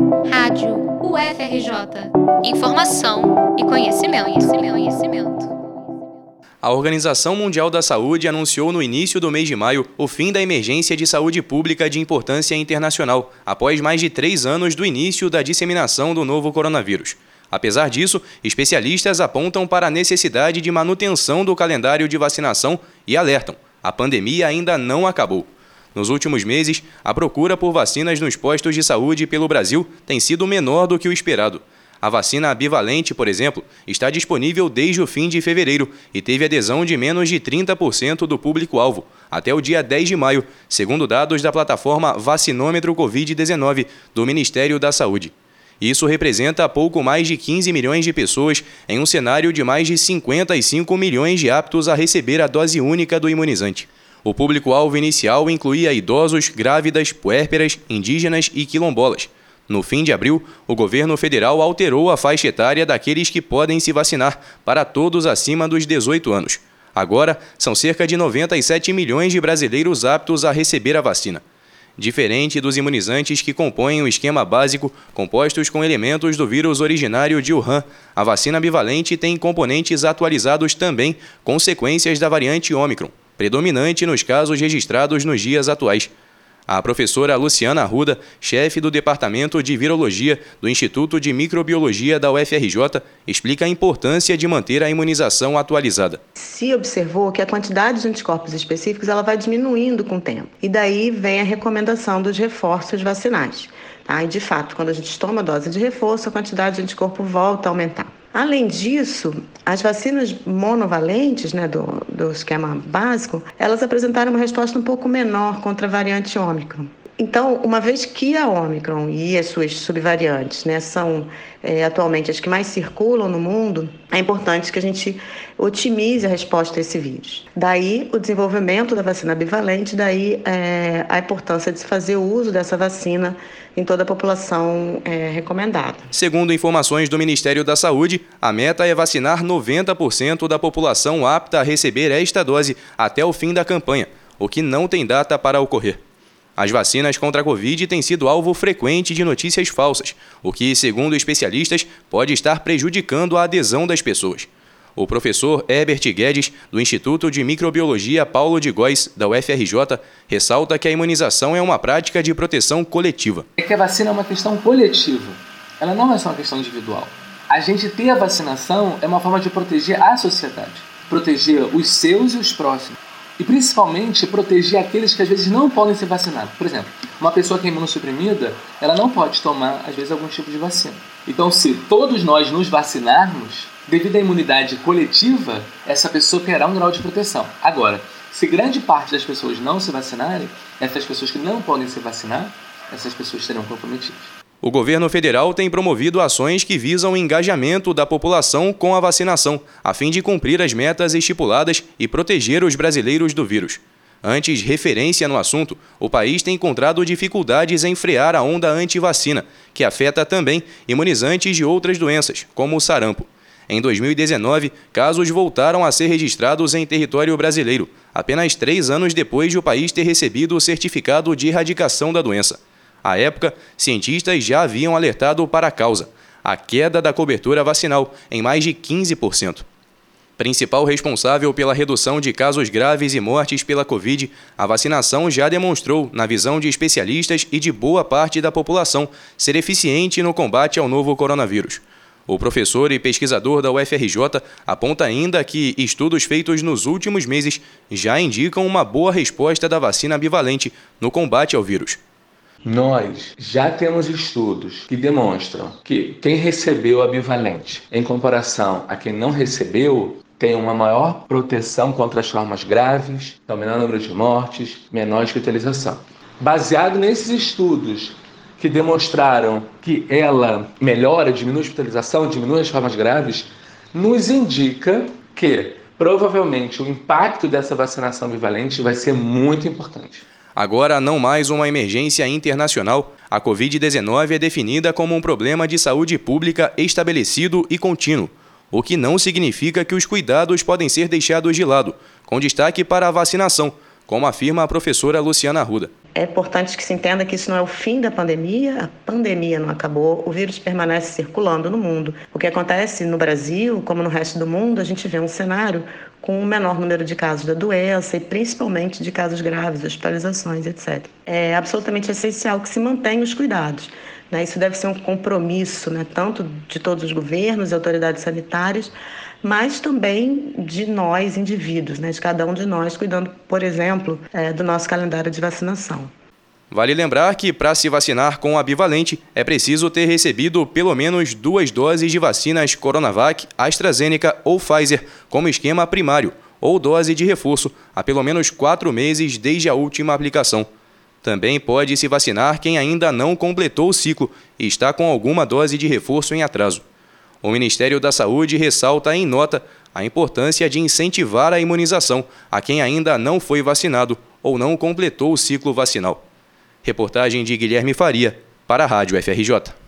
Rádio UFRJ. Informação e conhecimento, conhecimento, conhecimento. A Organização Mundial da Saúde anunciou no início do mês de maio o fim da emergência de saúde pública de importância internacional, após mais de três anos do início da disseminação do novo coronavírus. Apesar disso, especialistas apontam para a necessidade de manutenção do calendário de vacinação e alertam: a pandemia ainda não acabou. Nos últimos meses, a procura por vacinas nos postos de saúde pelo Brasil tem sido menor do que o esperado. A vacina bivalente, por exemplo, está disponível desde o fim de fevereiro e teve adesão de menos de 30% do público-alvo, até o dia 10 de maio, segundo dados da plataforma Vacinômetro Covid-19 do Ministério da Saúde. Isso representa pouco mais de 15 milhões de pessoas em um cenário de mais de 55 milhões de aptos a receber a dose única do imunizante. O público-alvo inicial incluía idosos, grávidas, puérperas, indígenas e quilombolas. No fim de abril, o governo federal alterou a faixa etária daqueles que podem se vacinar para todos acima dos 18 anos. Agora, são cerca de 97 milhões de brasileiros aptos a receber a vacina. Diferente dos imunizantes que compõem o esquema básico, compostos com elementos do vírus originário de Wuhan, a vacina bivalente tem componentes atualizados também, consequências da variante Ômicron predominante nos casos registrados nos dias atuais. A professora Luciana Arruda, chefe do Departamento de Virologia do Instituto de Microbiologia da UFRJ, explica a importância de manter a imunização atualizada. Se observou que a quantidade de anticorpos específicos ela vai diminuindo com o tempo. E daí vem a recomendação dos reforços vacinais. Tá? E de fato, quando a gente toma dose de reforço, a quantidade de anticorpo volta a aumentar. Além disso, as vacinas monovalentes, né, do, do esquema básico, elas apresentaram uma resposta um pouco menor contra a variante Ômicron. Então, uma vez que a Omicron e as suas subvariantes né, são é, atualmente as que mais circulam no mundo, é importante que a gente otimize a resposta a esse vírus. Daí o desenvolvimento da vacina bivalente, daí é, a importância de se fazer uso dessa vacina em toda a população é, recomendada. Segundo informações do Ministério da Saúde, a meta é vacinar 90% da população apta a receber esta dose até o fim da campanha, o que não tem data para ocorrer. As vacinas contra a Covid têm sido alvo frequente de notícias falsas, o que, segundo especialistas, pode estar prejudicando a adesão das pessoas. O professor Herbert Guedes, do Instituto de Microbiologia Paulo de Góes, da UFRJ, ressalta que a imunização é uma prática de proteção coletiva. É que a vacina é uma questão coletiva, ela não é só uma questão individual. A gente ter a vacinação é uma forma de proteger a sociedade, proteger os seus e os próximos. E principalmente proteger aqueles que às vezes não podem ser vacinados. Por exemplo, uma pessoa que é imunossuprimida, ela não pode tomar, às vezes, algum tipo de vacina. Então, se todos nós nos vacinarmos, devido à imunidade coletiva, essa pessoa terá um grau de proteção. Agora, se grande parte das pessoas não se vacinarem, essas pessoas que não podem se vacinar, essas pessoas serão comprometidas. O governo federal tem promovido ações que visam o engajamento da população com a vacinação, a fim de cumprir as metas estipuladas e proteger os brasileiros do vírus. Antes referência no assunto, o país tem encontrado dificuldades em frear a onda anti-vacina, que afeta também imunizantes de outras doenças, como o sarampo. Em 2019, casos voltaram a ser registrados em território brasileiro, apenas três anos depois de o país ter recebido o certificado de erradicação da doença. À época, cientistas já haviam alertado para a causa, a queda da cobertura vacinal, em mais de 15%. Principal responsável pela redução de casos graves e mortes pela Covid, a vacinação já demonstrou, na visão de especialistas e de boa parte da população, ser eficiente no combate ao novo coronavírus. O professor e pesquisador da UFRJ aponta ainda que estudos feitos nos últimos meses já indicam uma boa resposta da vacina bivalente no combate ao vírus. Nós já temos estudos que demonstram que quem recebeu a bivalente, em comparação a quem não recebeu, tem uma maior proteção contra as formas graves, então menor número de mortes, menor hospitalização. Baseado nesses estudos que demonstraram que ela melhora, diminui a hospitalização, diminui as formas graves, nos indica que provavelmente o impacto dessa vacinação bivalente vai ser muito importante. Agora, não mais uma emergência internacional, a Covid-19 é definida como um problema de saúde pública estabelecido e contínuo, o que não significa que os cuidados podem ser deixados de lado, com destaque para a vacinação, como afirma a professora Luciana Arruda. É importante que se entenda que isso não é o fim da pandemia, a pandemia não acabou, o vírus permanece circulando no mundo. O que acontece no Brasil, como no resto do mundo, a gente vê um cenário com um menor número de casos da doença e principalmente de casos graves, hospitalizações, etc. É absolutamente essencial que se mantenham os cuidados. Né? Isso deve ser um compromisso, né? tanto de todos os governos e autoridades sanitárias, mas também de nós, indivíduos, né, de cada um de nós, cuidando, por exemplo, é, do nosso calendário de vacinação. Vale lembrar que, para se vacinar com a bivalente, é preciso ter recebido pelo menos duas doses de vacinas Coronavac, AstraZeneca ou Pfizer, como esquema primário, ou dose de reforço, há pelo menos quatro meses desde a última aplicação. Também pode se vacinar quem ainda não completou o ciclo e está com alguma dose de reforço em atraso. O Ministério da Saúde ressalta em nota a importância de incentivar a imunização a quem ainda não foi vacinado ou não completou o ciclo vacinal. Reportagem de Guilherme Faria, para a Rádio FRJ.